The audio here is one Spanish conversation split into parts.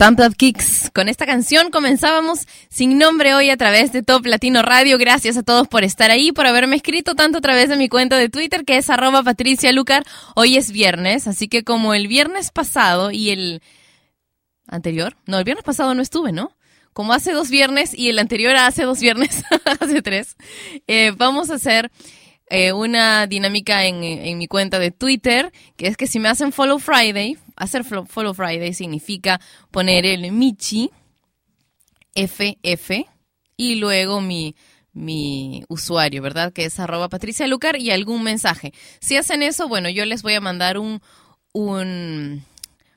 Pump Up Kicks. Con esta canción comenzábamos sin nombre hoy a través de Top Latino Radio. Gracias a todos por estar ahí, por haberme escrito tanto a través de mi cuenta de Twitter que es arroba Patricia Lucar. Hoy es viernes, así que como el viernes pasado y el anterior, no, el viernes pasado no estuve, ¿no? Como hace dos viernes y el anterior hace dos viernes, hace tres, eh, vamos a hacer eh, una dinámica en, en, mi cuenta de Twitter, que es que si me hacen Follow Friday, hacer Follow Friday significa poner el Michi FF y luego mi, mi usuario, ¿verdad? Que es arroba Patricia Lucar y algún mensaje. Si hacen eso, bueno, yo les voy a mandar un, un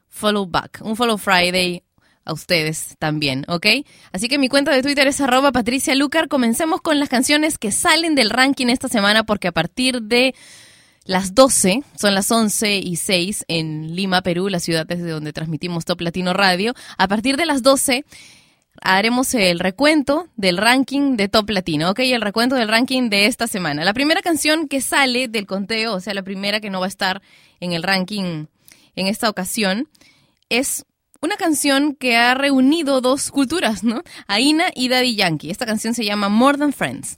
follow back, un follow Friday a ustedes también, ¿ok? Así que mi cuenta de Twitter es arroba Patricia Lucar. Comencemos con las canciones que salen del ranking esta semana porque a partir de las 12, son las 11 y 6 en Lima, Perú, la ciudad desde donde transmitimos Top Latino Radio. A partir de las 12 haremos el recuento del ranking de Top Latino, ¿ok? El recuento del ranking de esta semana. La primera canción que sale del conteo, o sea, la primera que no va a estar en el ranking en esta ocasión, es una canción que ha reunido dos culturas, ¿no? Aina y Daddy Yankee. Esta canción se llama More Than Friends.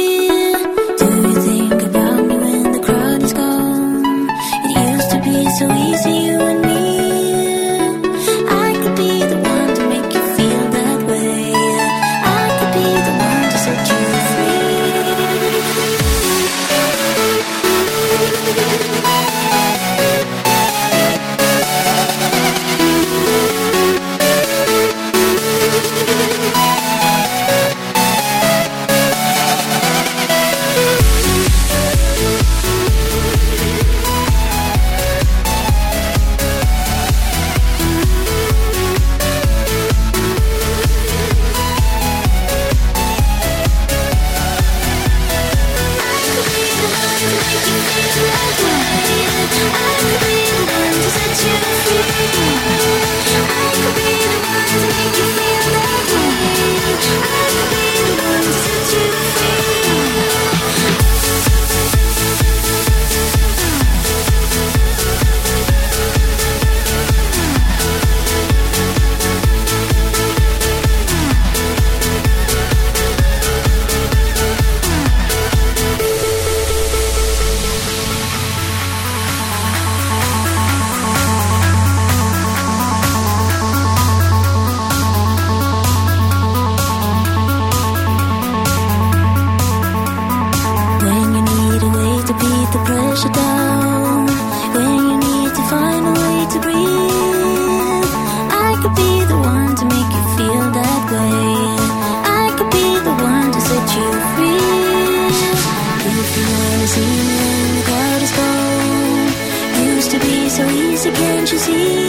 See the crowd is gone. Used to be so easy, can't you see?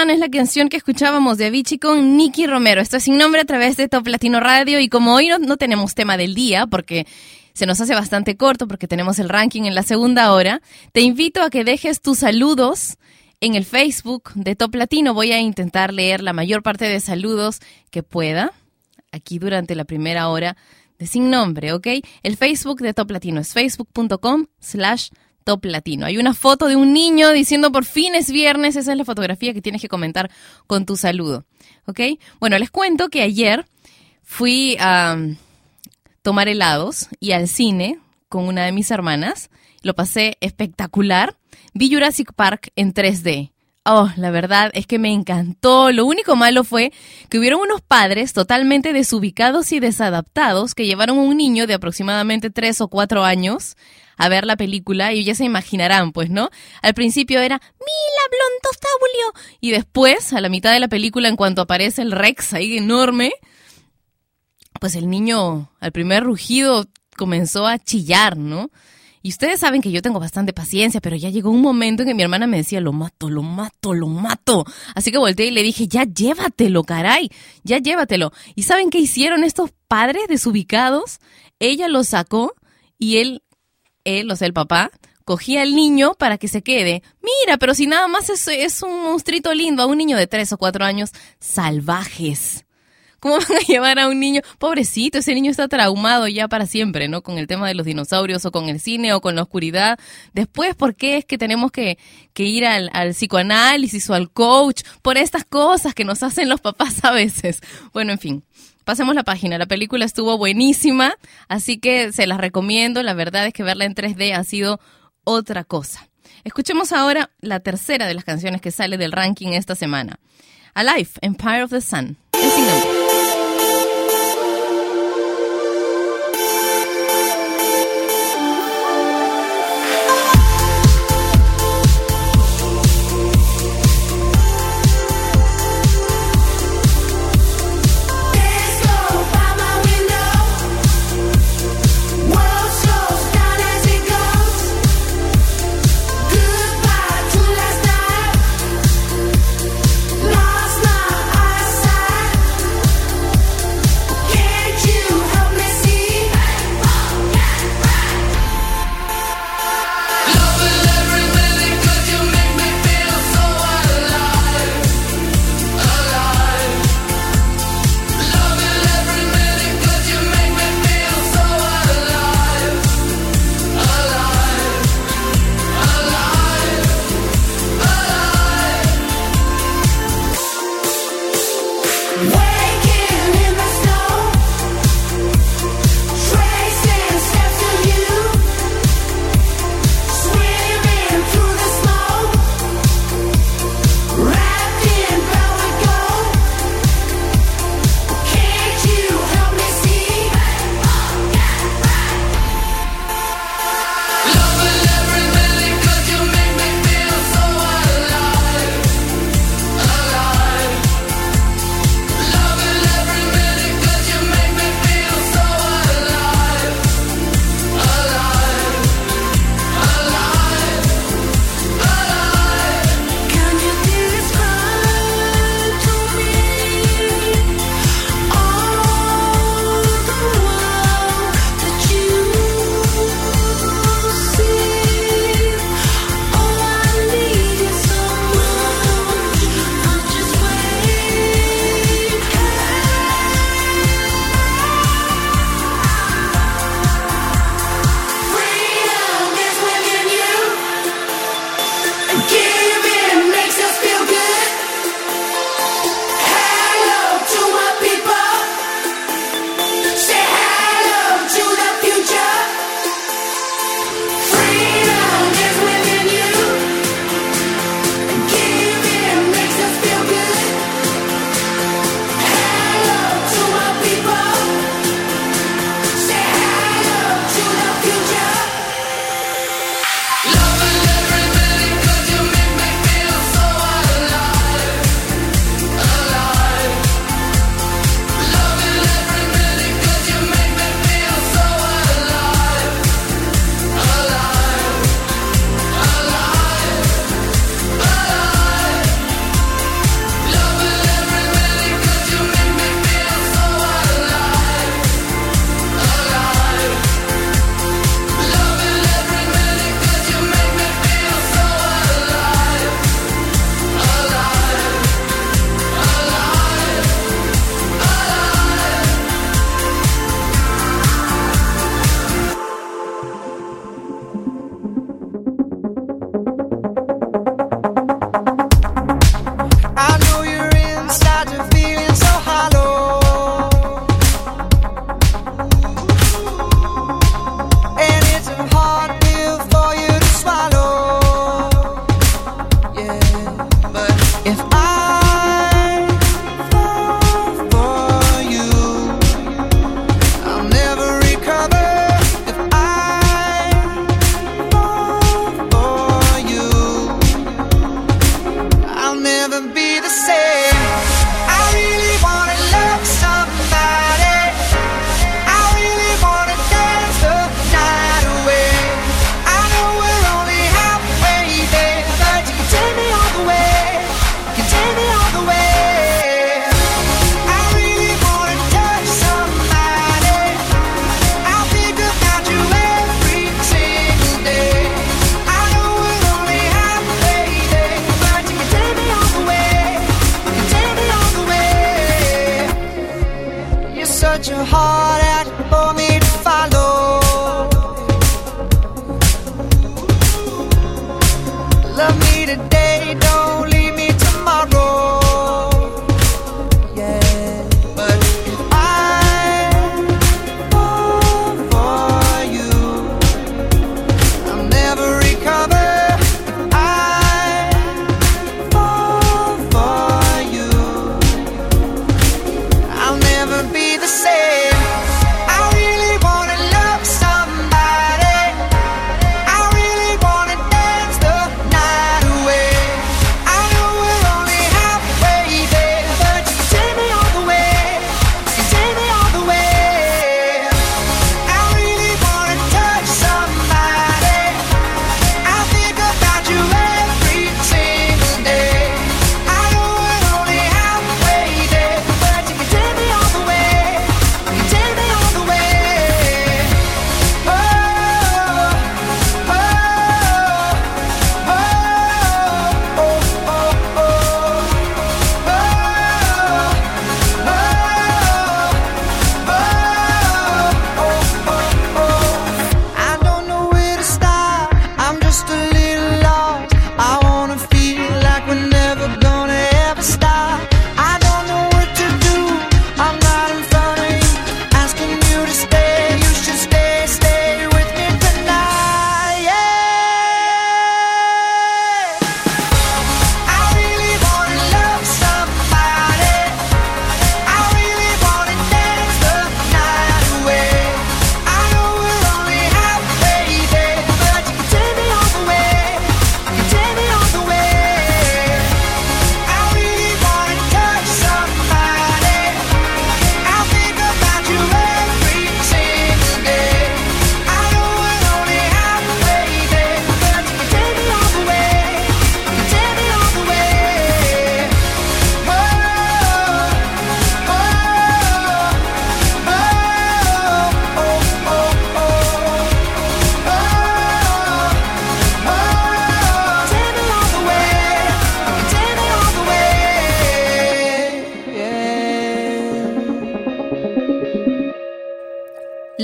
One es la canción que escuchábamos de Avicii con Nicky Romero. Esto es sin nombre a través de Top Latino Radio y como hoy no, no tenemos tema del día porque se nos hace bastante corto porque tenemos el ranking en la segunda hora, te invito a que dejes tus saludos en el Facebook de Top Latino. Voy a intentar leer la mayor parte de saludos que pueda aquí durante la primera hora de Sin Nombre, ¿ok? El Facebook de Top Latino es facebook.com slash Top Latino. Hay una foto de un niño diciendo por fin es viernes. Esa es la fotografía que tienes que comentar con tu saludo. ¿Ok? Bueno, les cuento que ayer fui a um, tomar helados y al cine con una de mis hermanas. Lo pasé espectacular. Vi Jurassic Park en 3D. Oh, la verdad es que me encantó. Lo único malo fue que hubieron unos padres totalmente desubicados y desadaptados que llevaron a un niño de aproximadamente 3 o 4 años a ver la película y ya se imaginarán, pues, ¿no? Al principio era Mila Blontostabulio y después, a la mitad de la película, en cuanto aparece el Rex ahí enorme, pues el niño al primer rugido comenzó a chillar, ¿no? Y ustedes saben que yo tengo bastante paciencia, pero ya llegó un momento en que mi hermana me decía, lo mato, lo mato, lo mato. Así que volteé y le dije, ya llévatelo, caray, ya llévatelo. ¿Y saben qué hicieron estos padres desubicados? Ella lo sacó y él, él, o sea, el papá, cogía al niño para que se quede. Mira, pero si nada más es, es un monstruito lindo, a un niño de tres o cuatro años, salvajes ¿Cómo van a llevar a un niño? Pobrecito, ese niño está traumado ya para siempre, ¿no? Con el tema de los dinosaurios o con el cine o con la oscuridad. Después, ¿por qué es que tenemos que, ir al, al psicoanálisis o al coach por estas cosas que nos hacen los papás a veces? Bueno, en fin. Pasemos la página, la película estuvo buenísima, así que se las recomiendo, la verdad es que verla en 3D ha sido otra cosa. Escuchemos ahora la tercera de las canciones que sale del ranking esta semana. Alive, Empire of the Sun. En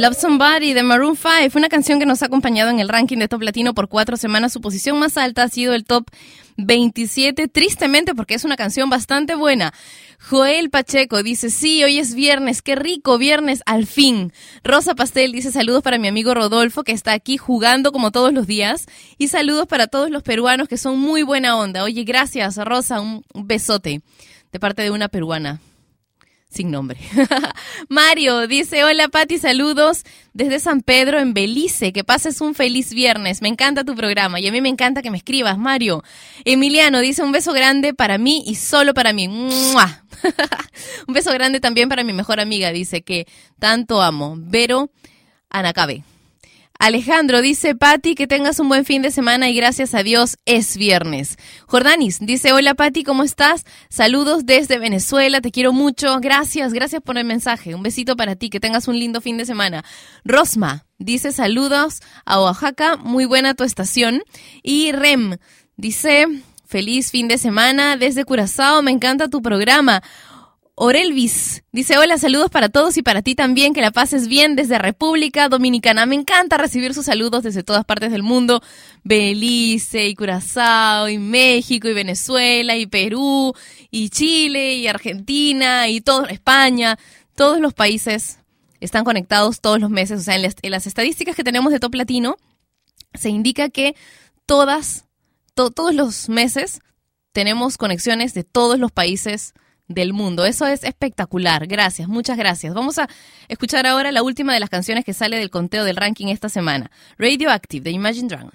Love Somebody de Maroon 5, una canción que nos ha acompañado en el ranking de Top Latino por cuatro semanas. Su posición más alta ha sido el Top 27, tristemente porque es una canción bastante buena. Joel Pacheco dice, sí, hoy es viernes, qué rico, viernes, al fin. Rosa Pastel dice, saludos para mi amigo Rodolfo, que está aquí jugando como todos los días. Y saludos para todos los peruanos que son muy buena onda. Oye, gracias, Rosa, un besote de parte de una peruana sin nombre. Mario dice, hola Pati, saludos desde San Pedro en Belice, que pases un feliz viernes, me encanta tu programa y a mí me encanta que me escribas, Mario. Emiliano dice, un beso grande para mí y solo para mí. Un beso grande también para mi mejor amiga, dice que tanto amo. Vero Anacabe. Alejandro dice, Pati, que tengas un buen fin de semana y gracias a Dios es viernes. Jordanis dice, hola Pati, ¿cómo estás? Saludos desde Venezuela, te quiero mucho. Gracias, gracias por el mensaje. Un besito para ti, que tengas un lindo fin de semana. Rosma dice, saludos a Oaxaca, muy buena tu estación. Y Rem dice, feliz fin de semana desde Curazao, me encanta tu programa. Orelvis dice, hola, saludos para todos y para ti también, que la pases bien desde República Dominicana. Me encanta recibir sus saludos desde todas partes del mundo, Belice y Curazao y México y Venezuela y Perú y Chile y Argentina y todo, España, todos los países están conectados todos los meses. O sea, en las, en las estadísticas que tenemos de Top Latino se indica que todas, to, todos los meses tenemos conexiones de todos los países del mundo. Eso es espectacular. Gracias, muchas gracias. Vamos a escuchar ahora la última de las canciones que sale del conteo del ranking esta semana. Radioactive de Imagine Dragons.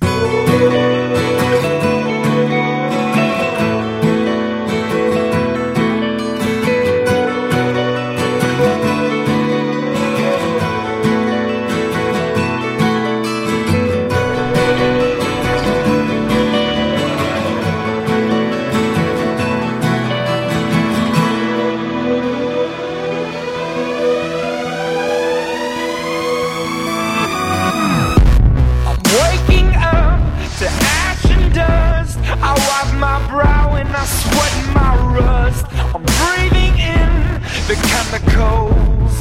Rust. I'm breathing in the chemicals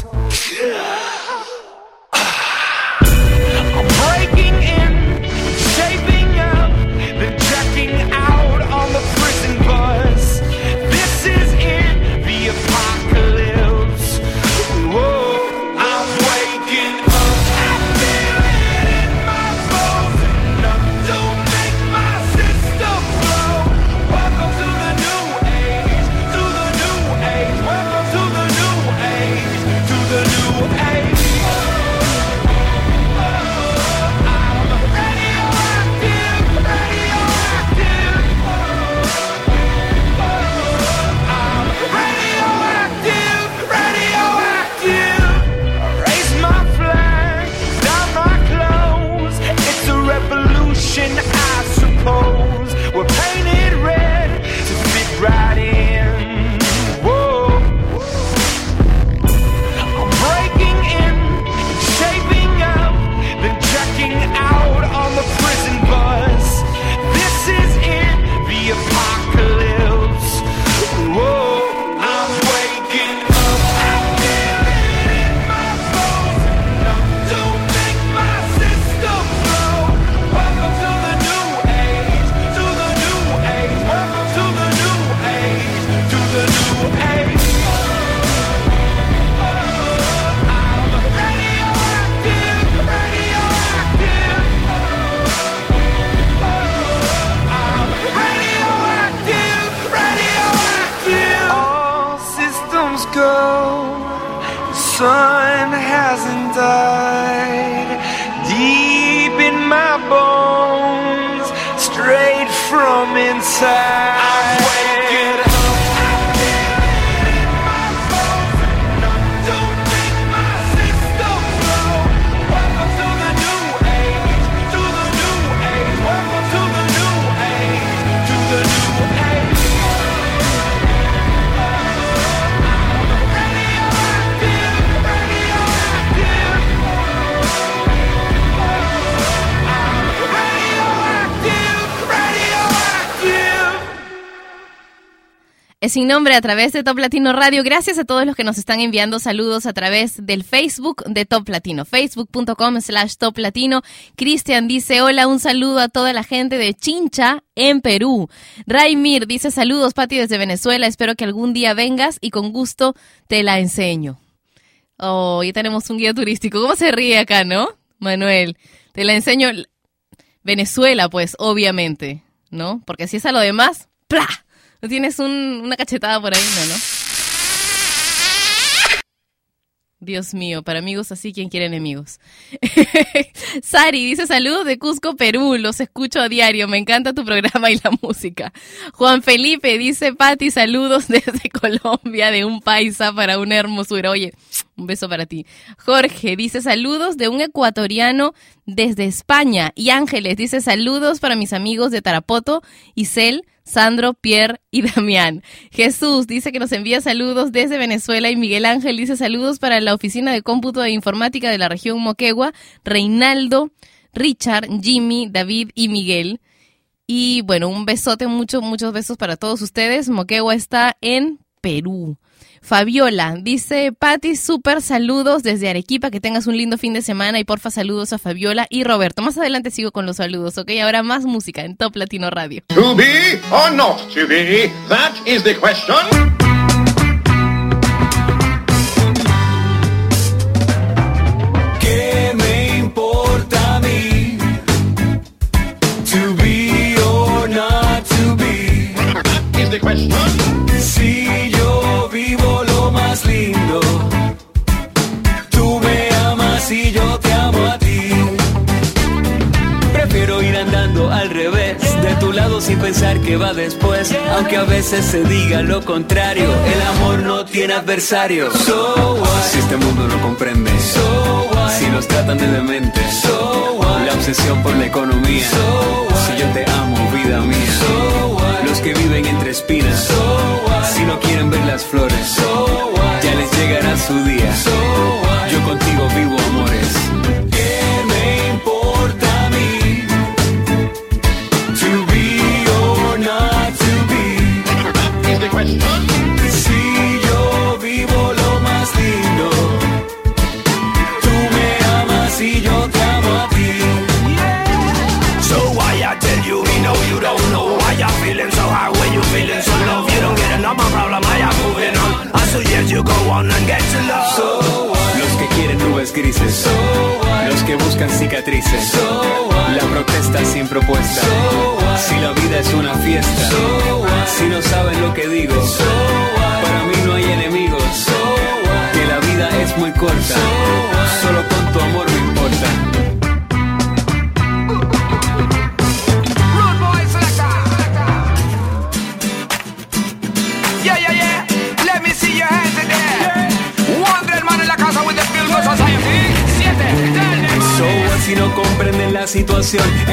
I'm breaking in, sin nombre a través de Top Latino Radio. Gracias a todos los que nos están enviando saludos a través del Facebook de Top Latino. Facebook.com slash Top Latino. Cristian dice, hola, un saludo a toda la gente de Chincha en Perú. Raimir dice, saludos, Pati, desde Venezuela. Espero que algún día vengas y con gusto te la enseño. Oh, ya tenemos un guía turístico. ¿Cómo se ríe acá, no? Manuel, te la enseño. Venezuela, pues, obviamente, ¿no? Porque si es a lo demás, ¡plá! ¿No tienes un- una cachetada por ahí? No, ¿no? Dios mío, para amigos así, ¿quién quiere enemigos? Sari dice saludos de Cusco, Perú, los escucho a diario, me encanta tu programa y la música. Juan Felipe dice, Pati, saludos desde Colombia, de un paisa para una hermosura. Oye, un beso para ti. Jorge dice saludos de un ecuatoriano desde España. Y Ángeles dice saludos para mis amigos de Tarapoto, Isel, Sandro, Pierre y Damián. Jesús dice que nos envía saludos desde Venezuela y Miguel Ángel dice saludos para la Oficina de Cómputo e Informática de la región Moquegua, Reinaldo, Richard, Jimmy, David y Miguel. Y bueno, un besote, muchos, muchos besos para todos ustedes. Moquegua está en Perú. Fabiola dice, Patti, súper saludos desde Arequipa, que tengas un lindo fin de semana y porfa saludos a Fabiola y Roberto. Más adelante sigo con los saludos, ¿ok? Ahora más música en Top Latino Radio. To be or not to be? That is the question. So what? Si este mundo no comprende,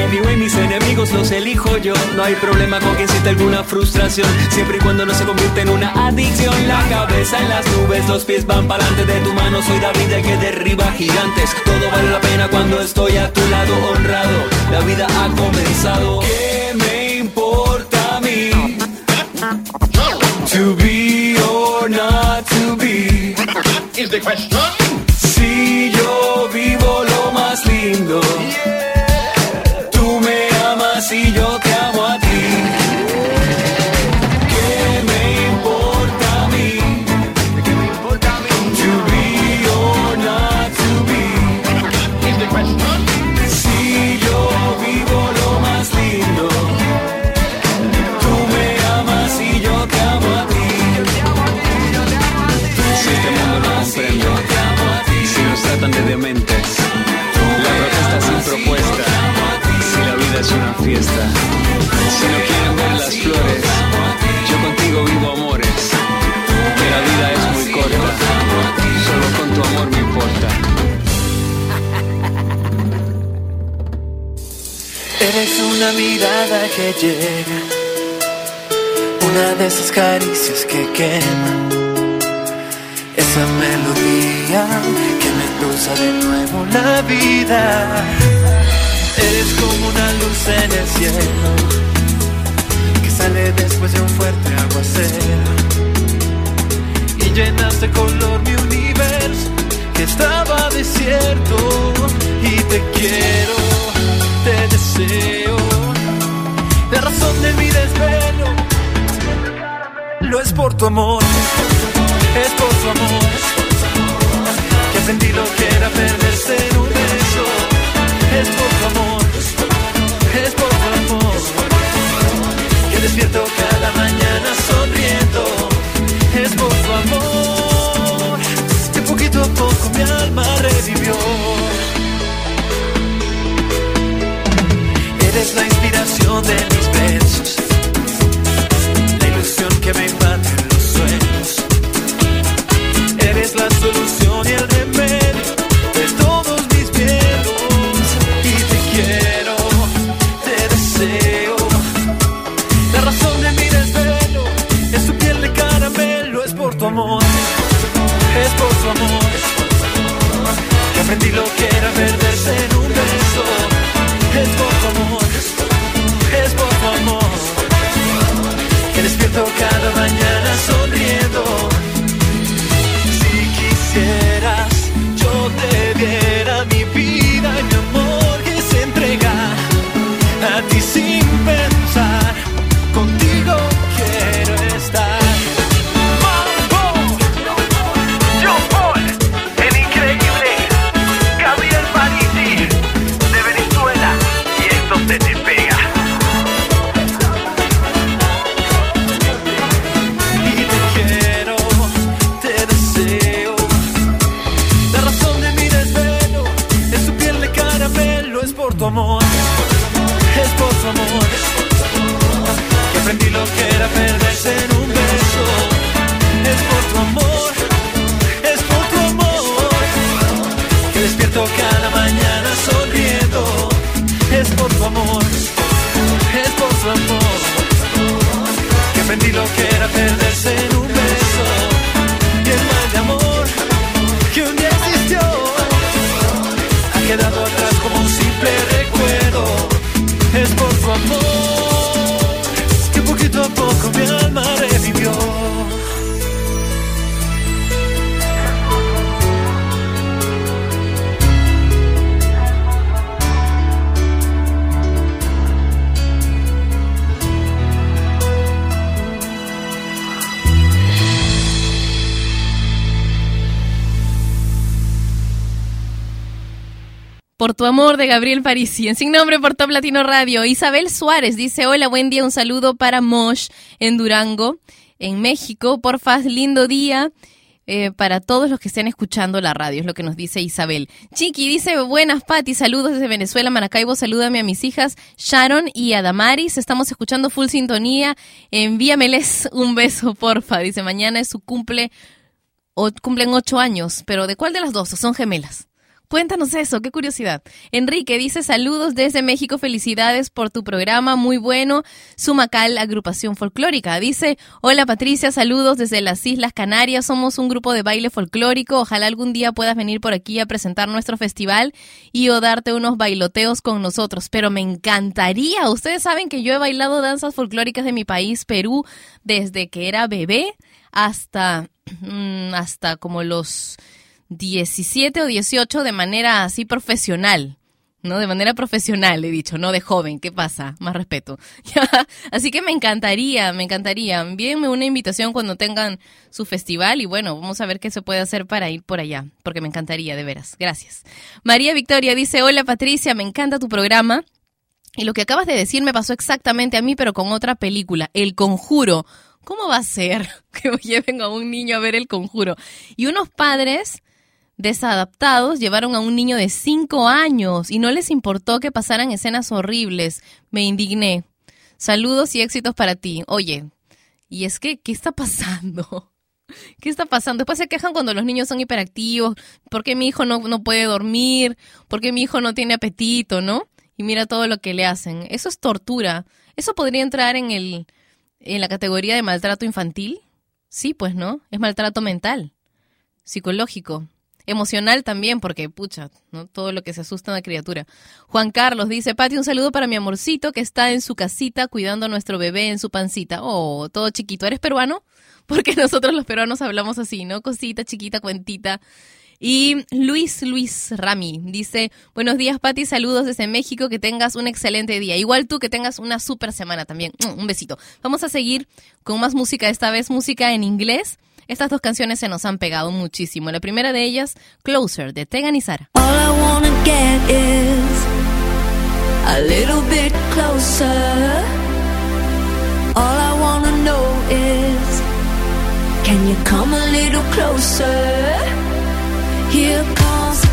mi y mis enemigos los elijo yo. No hay problema con que exista alguna frustración, siempre y cuando no se convierta en una adicción. La cabeza en las nubes, los pies van para adelante de tu mano. Soy David el que derriba gigantes. Todo vale la pena cuando estoy a tu lado, honrado. La vida ha comenzado. ¿Qué me importa a mí? To be or not to be is the question. Una mirada que llega, una de esas caricias que quema. Esa melodía que me cruza de nuevo la vida. Eres como una luz en el cielo que sale después de un fuerte aguacero. Y llenas de color mi universo que estaba desierto y te quiero deseo, la razón de mi desvelo, lo es por tu amor. es por su amor. Que aprendí lo que era perderse en un beso. Y el mal de amor que un día existió ha quedado atrás como un simple recuerdo. Es por su amor que poquito a poco mi alma tu amor de Gabriel Parisi. En Sin Nombre por Top Latino Radio. Isabel Suárez dice, hola, buen día, un saludo para Mosh en Durango, en México. Porfa, lindo día. eh, para todos los que estén escuchando la radio, es lo que nos dice Isabel. Chiqui dice, buenas Pati, saludos desde Venezuela, Maracaibo, salúdame a mis hijas Sharon y a Damaris, estamos escuchando full sintonía, envíameles un beso, porfa, dice, mañana es su cumple, o cumplen ocho años, pero ¿de cuál de las dos? ¿O son gemelas? Cuéntanos eso, qué curiosidad. Enrique dice saludos desde México, felicidades por tu programa, muy bueno. Sumacal, agrupación folclórica. Dice, hola Patricia, saludos desde las Islas Canarias, somos un grupo de baile folclórico, ojalá algún día puedas venir por aquí a presentar nuestro festival y o darte unos bailoteos con nosotros, pero me encantaría. Ustedes saben que yo he bailado danzas folclóricas de mi país, Perú, desde que era bebé hasta, mm, hasta como los 17 o 18 de manera así profesional. ¿no? De manera profesional, he dicho, no de joven. ¿Qué pasa? Más respeto. Así que me encantaría, me encantaría. Envíenme una invitación cuando tengan su festival y bueno, vamos a ver qué se puede hacer para ir por allá, porque me encantaría, de veras. Gracias. María Victoria dice, hola Patricia, me encanta tu programa. Y lo que acabas de decir me pasó exactamente a mí, pero con otra película, El Conjuro. ¿Cómo va a ser que lleven a un niño a ver El Conjuro? Y unos padres desadaptados llevaron a un niño de 5 años y no les importó que pasaran escenas horribles. Me indigné. Saludos y éxitos para ti. Oye, y es que, ¿qué está pasando? ¿Qué está pasando? Después se quejan cuando los niños son hiperactivos, porque mi hijo no, no puede dormir, porque mi hijo no tiene apetito, ¿no? Y mira todo lo que le hacen. Eso es tortura. ¿Eso podría entrar en, el, en la categoría de maltrato infantil? Sí, pues no. Es maltrato mental, psicológico emocional también, porque pucha, ¿no? Todo lo que se asusta una criatura. Juan Carlos dice, Pati, un saludo para mi amorcito que está en su casita cuidando a nuestro bebé en su pancita. Oh, todo chiquito. ¿Eres peruano? Porque nosotros los peruanos hablamos así, ¿no? Cosita, chiquita, cuentita. Y Luis Luis Rami dice, buenos días Pati, saludos desde México, que tengas un excelente día. Igual tú que tengas una super semana también. Un besito. Vamos a seguir con más música, esta vez música en inglés. Estas dos canciones se nos han pegado muchísimo. La primera de ellas, Closer, de Tegan y Sara. All I wanna get is a little bit closer. All I wanna know is can you come a little closer? Here comes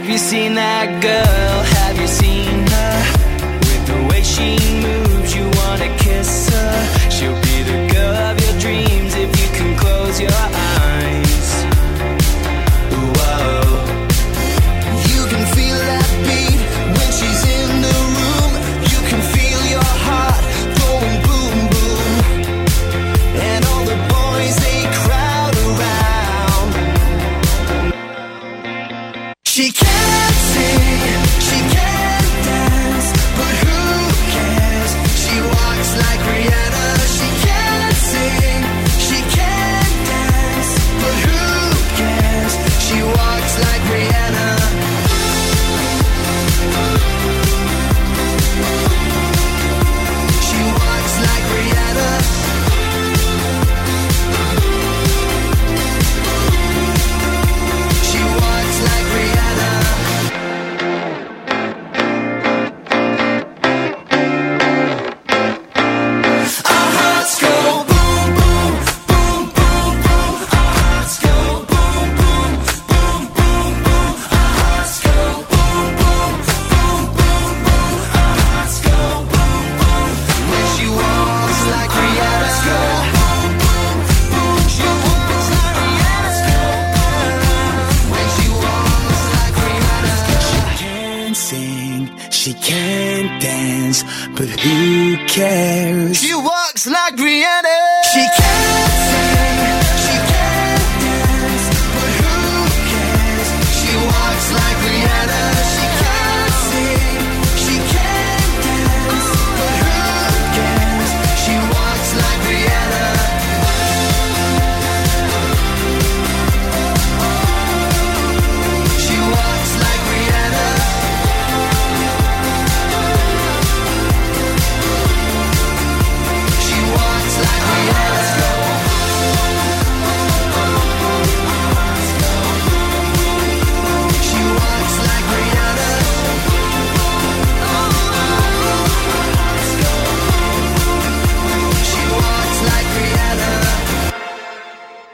Have you seen that girl? Have you seen her? With the way she moves, you wanna kiss her.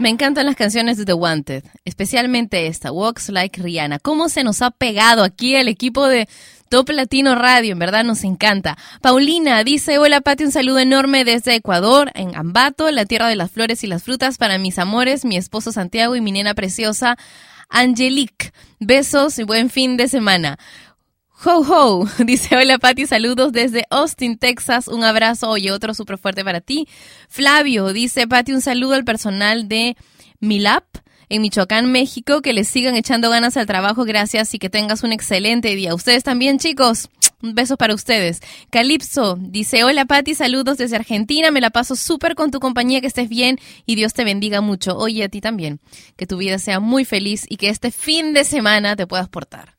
Me encantan las canciones de The Wanted, especialmente esta, Walks Like Rihanna. ¿Cómo se nos ha pegado aquí el equipo de Top Latino Radio? En verdad nos encanta. Paulina dice, hola Pati, un saludo enorme desde Ecuador, en Ambato, la tierra de las flores y las frutas, para mis amores, mi esposo Santiago y mi nena preciosa, Angelique. Besos y buen fin de semana. Ho ho, dice hola Pati, saludos desde Austin, Texas, un abrazo y otro súper fuerte para ti. Flavio dice Pati, un saludo al personal de Milap en Michoacán, México, que les sigan echando ganas al trabajo, gracias y que tengas un excelente día. Ustedes también chicos, un beso para ustedes. Calipso dice hola Pati, saludos desde Argentina, me la paso súper con tu compañía, que estés bien y Dios te bendiga mucho. Oye, a ti también, que tu vida sea muy feliz y que este fin de semana te puedas portar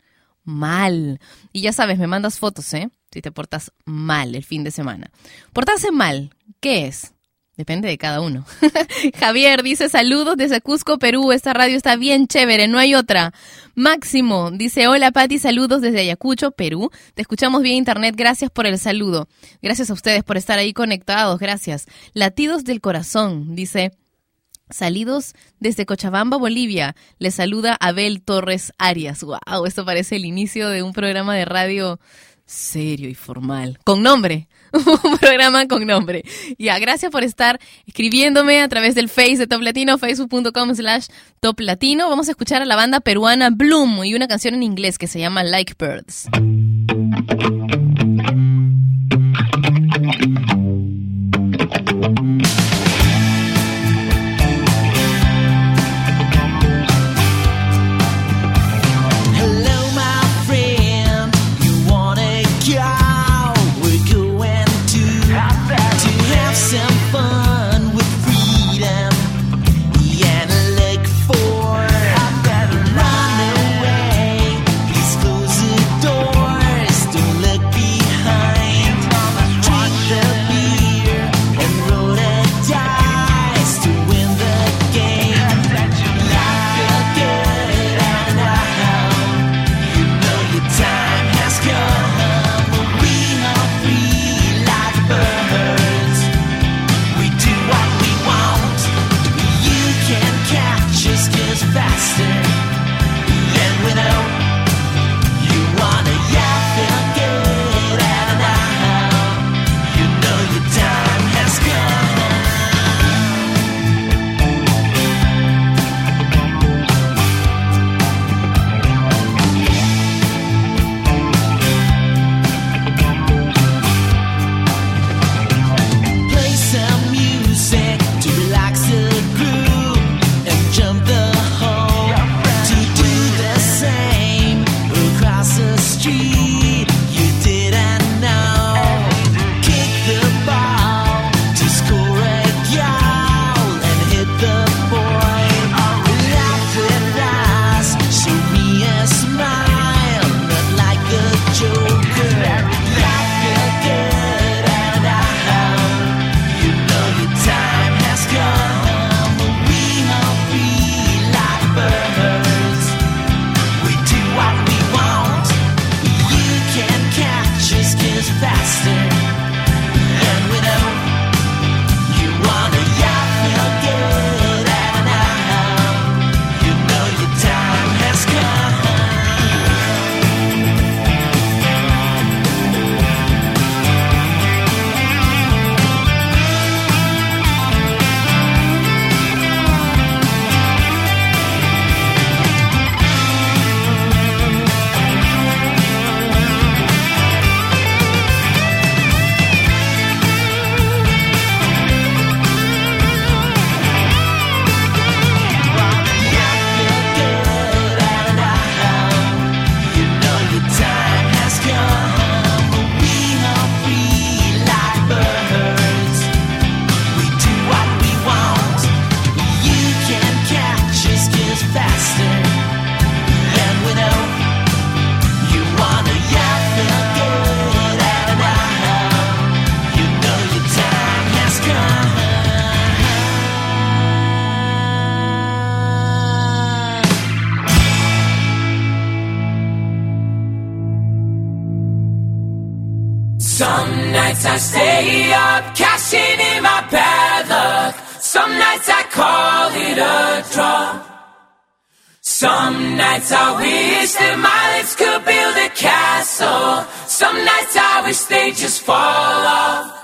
mal. Y ya sabes, me mandas fotos, ¿eh? Si te portas mal el fin de semana. Portarse mal, ¿qué es? Depende de cada uno. Javier dice saludos desde Cusco, Perú. Esta radio está bien chévere, no hay otra. Máximo dice hola Pati, saludos desde Ayacucho, Perú. Te escuchamos vía internet, gracias por el saludo. Gracias a ustedes por estar ahí conectados, gracias. Latidos del corazón, dice Salidos desde Cochabamba, Bolivia, les saluda Abel Torres Arias. ¡Wow! Esto parece el inicio de un programa de radio serio y formal. Con nombre. un programa con nombre. Ya, gracias por estar escribiéndome a través del Face de Top Latino, facebook.com slash Top Latino. Vamos a escuchar a la banda peruana Bloom y una canción en inglés que se llama Like Birds. that my lips could build a castle. Some nights I wish they'd just fall off.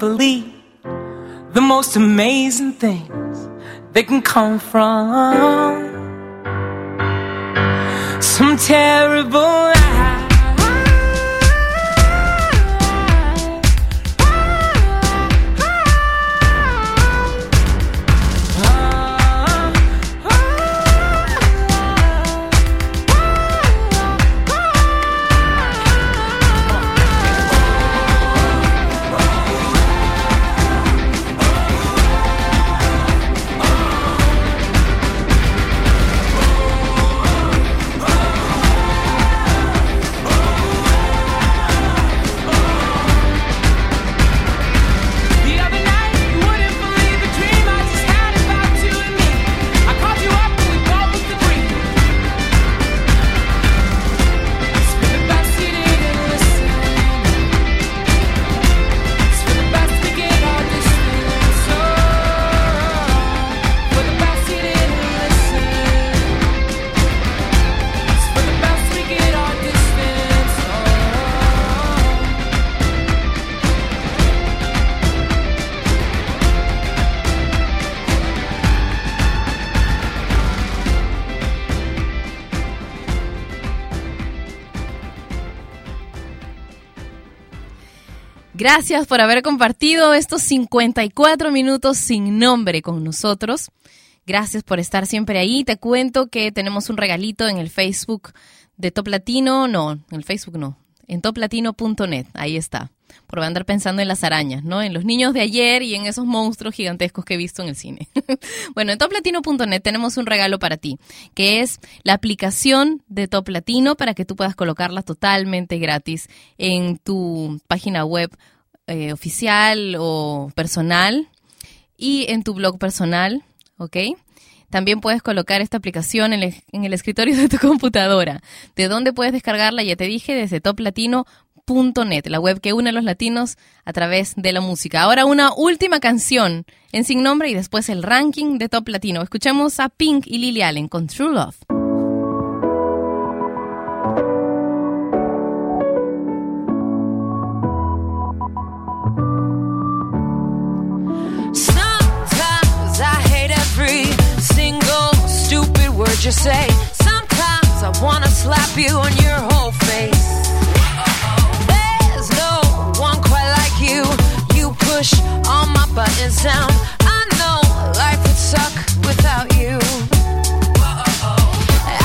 Believe the most amazing things they can come from. Some terrible Gracias por haber compartido estos 54 minutos sin nombre con nosotros. Gracias por estar siempre ahí. Te cuento que tenemos un regalito en el Facebook de Top Latino. No, en el Facebook no. En toplatino.net. Ahí está. Por andar pensando en las arañas, ¿no? En los niños de ayer y en esos monstruos gigantescos que he visto en el cine. bueno, en toplatino.net tenemos un regalo para ti, que es la aplicación de Top Latino para que tú puedas colocarla totalmente gratis en tu página web eh, oficial o personal y en tu blog personal, ¿ok? También puedes colocar esta aplicación en el, en el escritorio de tu computadora. ¿De dónde puedes descargarla? Ya te dije, desde toplatino.net, la web que une a los latinos a través de la música. Ahora una última canción en Sin Nombre y después el ranking de Top Latino. Escuchemos a Pink y Lily Allen con True Love. Sometimes I hate every single word you say. Sometimes I wanna slap you on your whole face. Push all my buttons down. I know life would suck without you.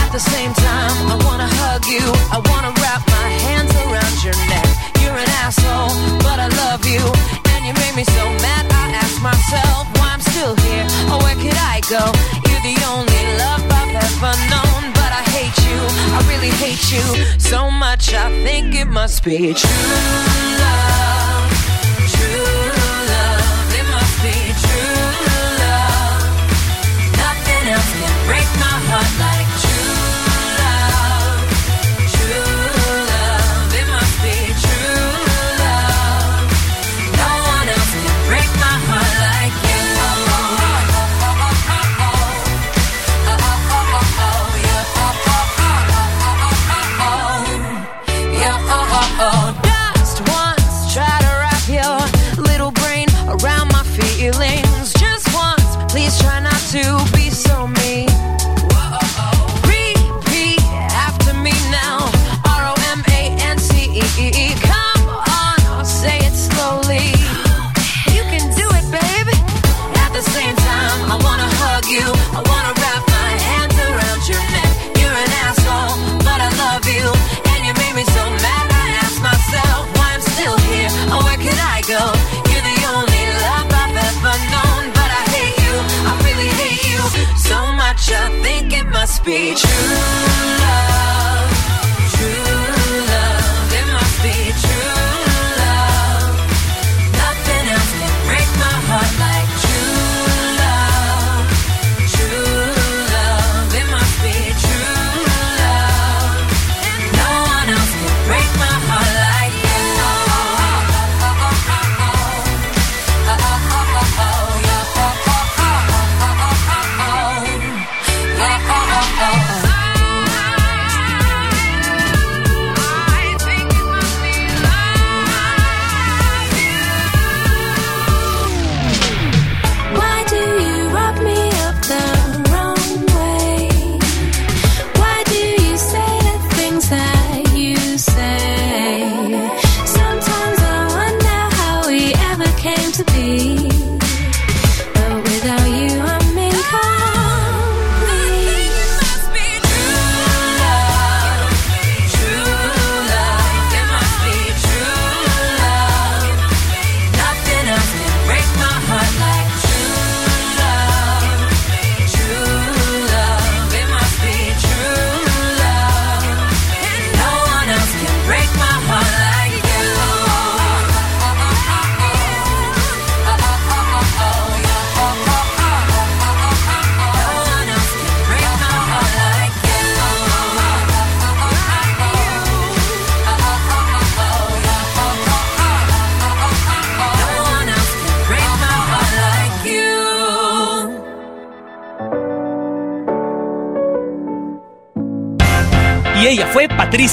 At the same time, I wanna hug you. I wanna wrap my hands around your neck. You're an asshole, but I love you. And you made me so mad, I ask myself why I'm still here. Or where could I go? You're the only love I've ever known. But I hate you, I really hate you so much. I think it must be true